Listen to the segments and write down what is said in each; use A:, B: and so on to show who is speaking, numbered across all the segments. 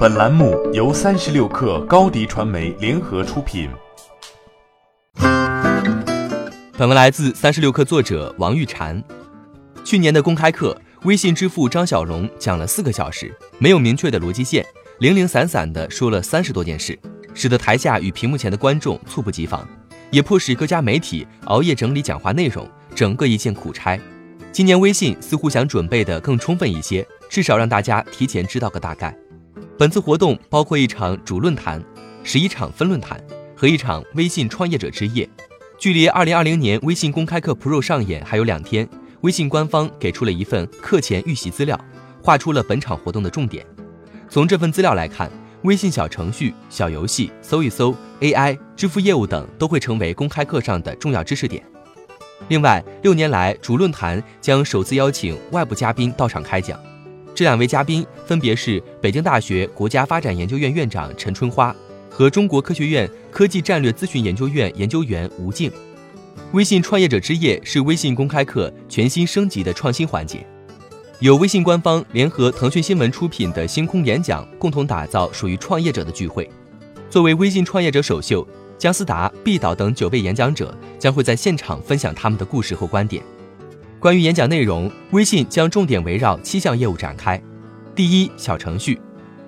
A: 本栏目由三十六氪高低传媒联合出品。
B: 本文来自三十六氪作者王玉婵。去年的公开课，微信支付张小龙讲了四个小时，没有明确的逻辑线，零零散散的说了三十多件事，使得台下与屏幕前的观众猝不及防，也迫使各家媒体熬夜整理讲话内容，整个一件苦差。今年微信似乎想准备的更充分一些，至少让大家提前知道个大概。本次活动包括一场主论坛、十一场分论坛和一场微信创业者之夜。距离二零二零年微信公开课 Pro 上演还有两天，微信官方给出了一份课前预习资料，画出了本场活动的重点。从这份资料来看，微信小程序、小游戏、搜一搜、AI、支付业务等都会成为公开课上的重要知识点。另外，六年来主论坛将首次邀请外部嘉宾到场开讲。这两位嘉宾分别是北京大学国家发展研究院院长陈春花和中国科学院科技战略咨询研究院研究员吴静。微信创业者之夜是微信公开课全新升级的创新环节，由微信官方联合腾讯新闻出品的星空演讲共同打造属于创业者的聚会。作为微信创业者首秀，姜思达、毕导等九位演讲者将会在现场分享他们的故事和观点。关于演讲内容，微信将重点围绕七项业务展开。第一，小程序。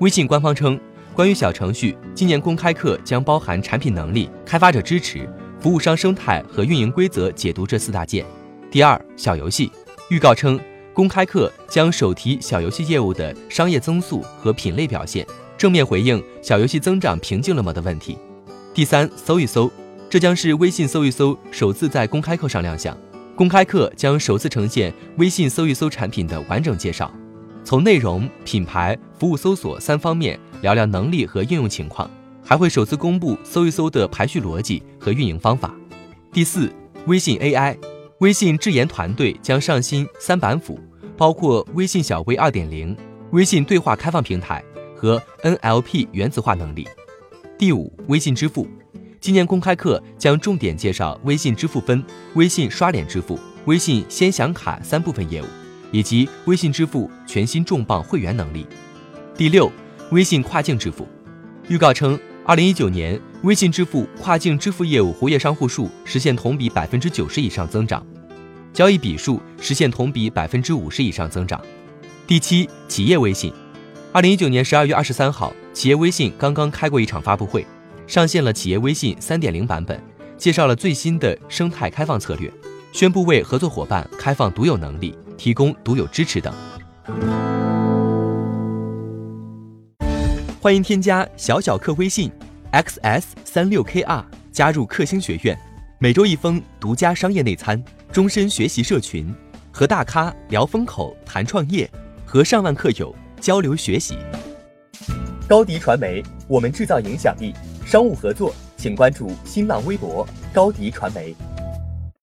B: 微信官方称，关于小程序，今年公开课将包含产品能力、开发者支持、服务商生态和运营规则解读这四大件。第二，小游戏。预告称，公开课将首提小游戏业务的商业增速和品类表现，正面回应小游戏增长瓶颈了吗的问题。第三，搜一搜。这将是微信搜一搜首次在公开课上亮相。公开课将首次呈现微信搜一搜产品的完整介绍，从内容、品牌、服务、搜索三方面聊聊能力和应用情况，还会首次公布搜一搜的排序逻辑和运营方法。第四，微信 AI，微信智研团队将上新三板斧，包括微信小微二点零、微信对话开放平台和 NLP 原子化能力。第五，微信支付。今年公开课将重点介绍微信支付分、微信刷脸支付、微信先享卡三部分业务，以及微信支付全新重磅会员能力。第六，微信跨境支付。预告称，二零一九年微信支付跨境支付业务活跃商户数实现同比百分之九十以上增长，交易笔数实现同比百分之五十以上增长。第七，企业微信。二零一九年十二月二十三号，企业微信刚刚开过一场发布会。上线了企业微信三点零版本，介绍了最新的生态开放策略，宣布为合作伙伴开放独有能力，提供独有支持等。欢迎添加小小客微信 xs 三六 kr 加入克星学院，每周一封独家商业内参，终身学习社群，和大咖聊风口谈创业，和上万课友交流学习。高迪传媒，我们制造影响力。商务合作，请关注新浪微博高迪传媒。